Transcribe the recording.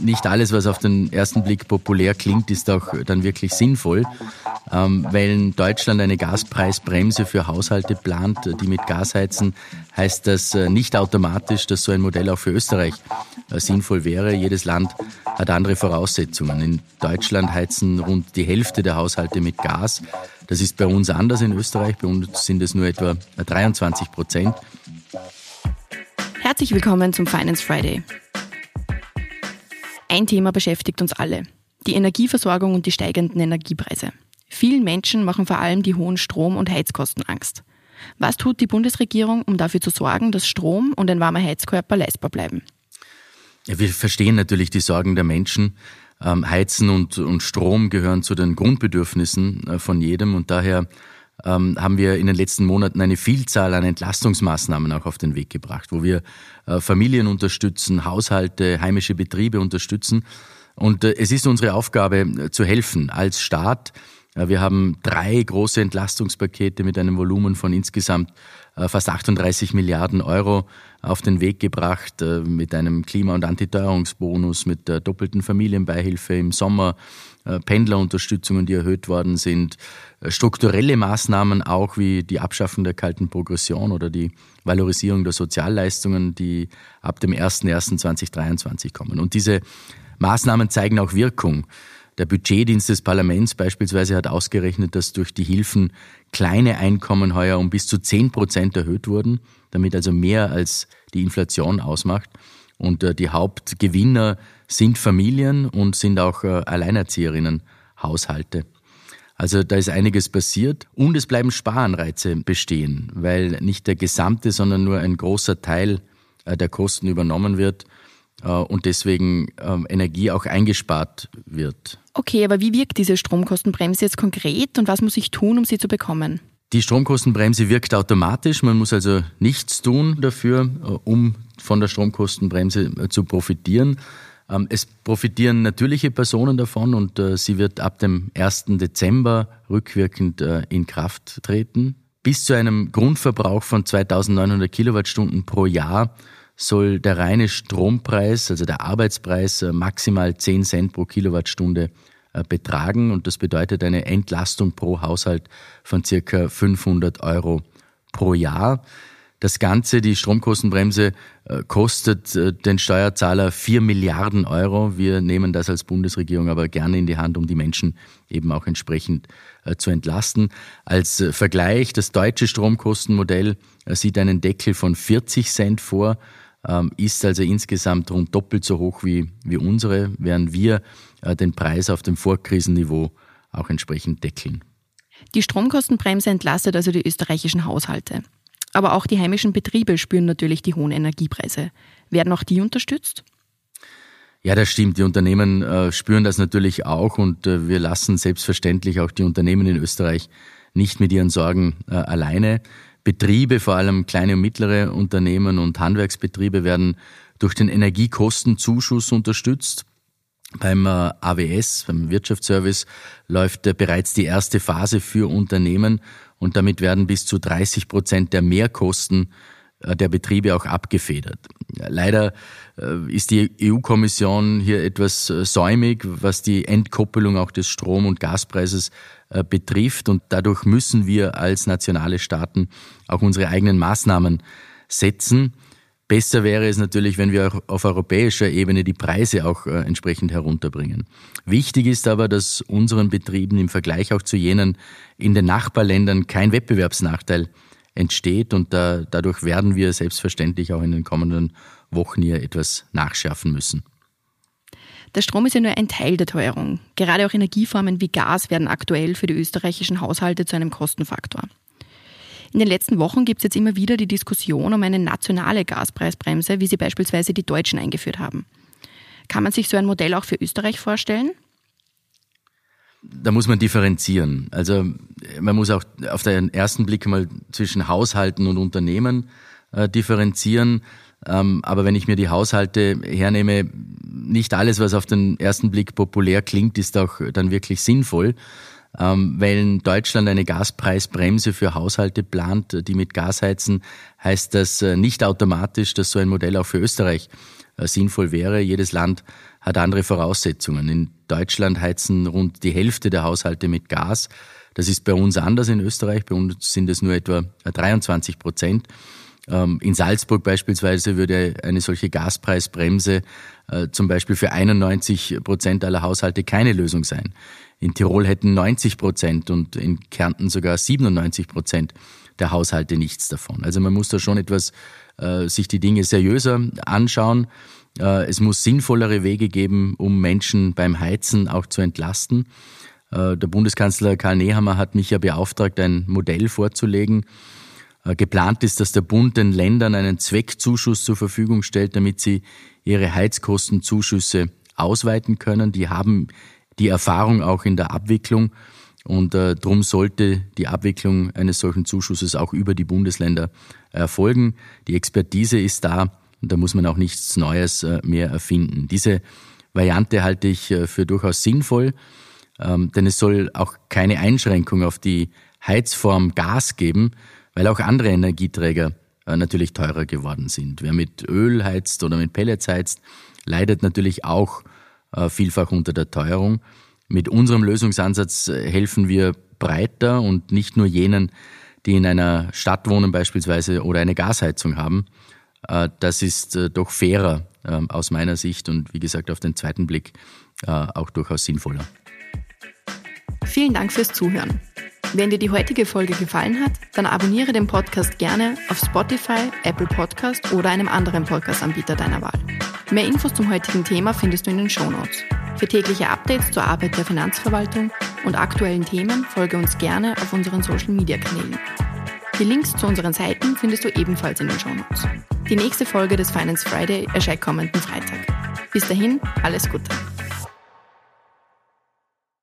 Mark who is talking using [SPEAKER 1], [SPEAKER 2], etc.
[SPEAKER 1] Nicht alles, was auf den ersten Blick populär klingt, ist auch dann wirklich sinnvoll. Ähm, weil Deutschland eine Gaspreisbremse für Haushalte plant, die mit Gas heizen, heißt das äh, nicht automatisch, dass so ein Modell auch für Österreich äh, sinnvoll wäre. Jedes Land hat andere Voraussetzungen. In Deutschland heizen rund die Hälfte der Haushalte mit Gas. Das ist bei uns anders in Österreich. Bei uns sind es nur etwa 23 Prozent.
[SPEAKER 2] Herzlich willkommen zum Finance Friday. Ein Thema beschäftigt uns alle. Die Energieversorgung und die steigenden Energiepreise. Vielen Menschen machen vor allem die hohen Strom- und Heizkosten Angst. Was tut die Bundesregierung, um dafür zu sorgen, dass Strom und ein warmer Heizkörper leistbar bleiben?
[SPEAKER 1] Ja, wir verstehen natürlich die Sorgen der Menschen. Ähm, Heizen und, und Strom gehören zu den Grundbedürfnissen äh, von jedem und daher ähm, haben wir in den letzten Monaten eine Vielzahl an Entlastungsmaßnahmen auch auf den Weg gebracht, wo wir äh, Familien unterstützen, Haushalte, heimische Betriebe unterstützen. Und äh, es ist unsere Aufgabe äh, zu helfen als Staat. Wir haben drei große Entlastungspakete mit einem Volumen von insgesamt fast 38 Milliarden Euro auf den Weg gebracht, mit einem Klima- und Antiteuerungsbonus, mit der doppelten Familienbeihilfe im Sommer, Pendlerunterstützungen, die erhöht worden sind, strukturelle Maßnahmen auch wie die Abschaffung der kalten Progression oder die Valorisierung der Sozialleistungen, die ab dem 01.01.2023 kommen. Und diese Maßnahmen zeigen auch Wirkung. Der Budgetdienst des Parlaments beispielsweise hat ausgerechnet, dass durch die Hilfen kleine Einkommen heuer um bis zu 10 Prozent erhöht wurden, damit also mehr als die Inflation ausmacht. Und äh, die Hauptgewinner sind Familien und sind auch äh, Alleinerzieherinnen, Haushalte. Also da ist einiges passiert und es bleiben Sparanreize bestehen, weil nicht der gesamte, sondern nur ein großer Teil äh, der Kosten übernommen wird äh, und deswegen ähm, Energie auch eingespart wird.
[SPEAKER 2] Okay, aber wie wirkt diese Stromkostenbremse jetzt konkret und was muss ich tun, um sie zu bekommen?
[SPEAKER 1] Die Stromkostenbremse wirkt automatisch. Man muss also nichts tun dafür, äh, um von der Stromkostenbremse zu profitieren. Ähm, es profitieren natürliche Personen davon und äh, sie wird ab dem 1. Dezember rückwirkend äh, in Kraft treten. Bis zu einem Grundverbrauch von 2900 Kilowattstunden pro Jahr soll der reine Strompreis, also der Arbeitspreis, äh, maximal 10 Cent pro Kilowattstunde betragen und das bedeutet eine Entlastung pro Haushalt von circa 500 Euro pro Jahr. Das Ganze, die Stromkostenbremse, äh, kostet äh, den Steuerzahler vier Milliarden Euro. Wir nehmen das als Bundesregierung aber gerne in die Hand, um die Menschen eben auch entsprechend äh, zu entlasten. Als Vergleich, das deutsche Stromkostenmodell sieht einen Deckel von 40 Cent vor, ist also insgesamt rund doppelt so hoch wie, wie unsere, während wir den Preis auf dem Vorkrisenniveau auch entsprechend deckeln.
[SPEAKER 2] Die Stromkostenbremse entlastet also die österreichischen Haushalte. Aber auch die heimischen Betriebe spüren natürlich die hohen Energiepreise. Werden auch die unterstützt?
[SPEAKER 1] Ja, das stimmt. Die Unternehmen äh, spüren das natürlich auch und äh, wir lassen selbstverständlich auch die Unternehmen in Österreich nicht mit ihren Sorgen äh, alleine. Betriebe, vor allem kleine und mittlere Unternehmen und Handwerksbetriebe werden durch den Energiekostenzuschuss unterstützt. Beim äh, AWS, beim Wirtschaftsservice, läuft äh, bereits die erste Phase für Unternehmen und damit werden bis zu 30 Prozent der Mehrkosten der Betriebe auch abgefedert. Leider ist die EU-Kommission hier etwas säumig, was die Entkoppelung auch des Strom- und Gaspreises betrifft und dadurch müssen wir als nationale Staaten auch unsere eigenen Maßnahmen setzen. Besser wäre es natürlich, wenn wir auf europäischer Ebene die Preise auch äh, entsprechend herunterbringen. Wichtig ist aber, dass unseren Betrieben im Vergleich auch zu jenen in den Nachbarländern kein Wettbewerbsnachteil entsteht und da, dadurch werden wir selbstverständlich auch in den kommenden Wochen hier etwas nachschärfen müssen.
[SPEAKER 2] Der Strom ist ja nur ein Teil der Teuerung. Gerade auch Energieformen wie Gas werden aktuell für die österreichischen Haushalte zu einem Kostenfaktor. In den letzten Wochen gibt es jetzt immer wieder die Diskussion um eine nationale Gaspreisbremse, wie sie beispielsweise die Deutschen eingeführt haben. Kann man sich so ein Modell auch für Österreich vorstellen?
[SPEAKER 1] Da muss man differenzieren. Also man muss auch auf den ersten Blick mal zwischen Haushalten und Unternehmen äh, differenzieren. Ähm, aber wenn ich mir die Haushalte hernehme, nicht alles, was auf den ersten Blick populär klingt, ist auch dann wirklich sinnvoll. Ähm, weil Deutschland eine Gaspreisbremse für Haushalte plant, die mit Gas heizen, heißt das äh, nicht automatisch, dass so ein Modell auch für Österreich äh, sinnvoll wäre. Jedes Land hat andere Voraussetzungen. In Deutschland heizen rund die Hälfte der Haushalte mit Gas. Das ist bei uns anders in Österreich. Bei uns sind es nur etwa 23 Prozent. Ähm, in Salzburg beispielsweise würde eine solche Gaspreisbremse äh, zum Beispiel für 91 Prozent aller Haushalte keine Lösung sein. In Tirol hätten 90 Prozent und in Kärnten sogar 97 Prozent der Haushalte nichts davon. Also man muss da schon etwas äh, sich die Dinge seriöser anschauen. Äh, es muss sinnvollere Wege geben, um Menschen beim Heizen auch zu entlasten. Äh, der Bundeskanzler Karl Nehammer hat mich ja beauftragt, ein Modell vorzulegen. Äh, geplant ist, dass der Bund den Ländern einen Zweckzuschuss zur Verfügung stellt, damit sie ihre Heizkostenzuschüsse ausweiten können. Die haben die Erfahrung auch in der Abwicklung und äh, darum sollte die Abwicklung eines solchen Zuschusses auch über die Bundesländer erfolgen. Die Expertise ist da und da muss man auch nichts Neues äh, mehr erfinden. Diese Variante halte ich äh, für durchaus sinnvoll, ähm, denn es soll auch keine Einschränkung auf die Heizform Gas geben, weil auch andere Energieträger äh, natürlich teurer geworden sind. Wer mit Öl heizt oder mit Pellets heizt, leidet natürlich auch vielfach unter der Teuerung. Mit unserem Lösungsansatz helfen wir breiter und nicht nur jenen, die in einer Stadt wohnen beispielsweise oder eine Gasheizung haben. Äh, das ist äh, doch fairer ähm, aus meiner Sicht und wie gesagt auf den zweiten Blick auch durchaus sinnvoller.
[SPEAKER 2] Vielen Dank fürs Zuhören. Wenn dir die heutige Folge gefallen hat, dann abonniere den Podcast gerne auf Spotify, Apple Podcast oder einem anderen Podcast-Anbieter deiner Wahl. Mehr Infos zum heutigen Thema findest du in den Show Notes. Für tägliche Updates zur Arbeit der Finanzverwaltung und aktuellen Themen folge uns gerne auf unseren Social Media Kanälen. Die Links zu unseren Seiten findest du ebenfalls in den Show Notes. Die nächste Folge des Finance Friday erscheint kommenden Freitag. Bis dahin, alles Gute.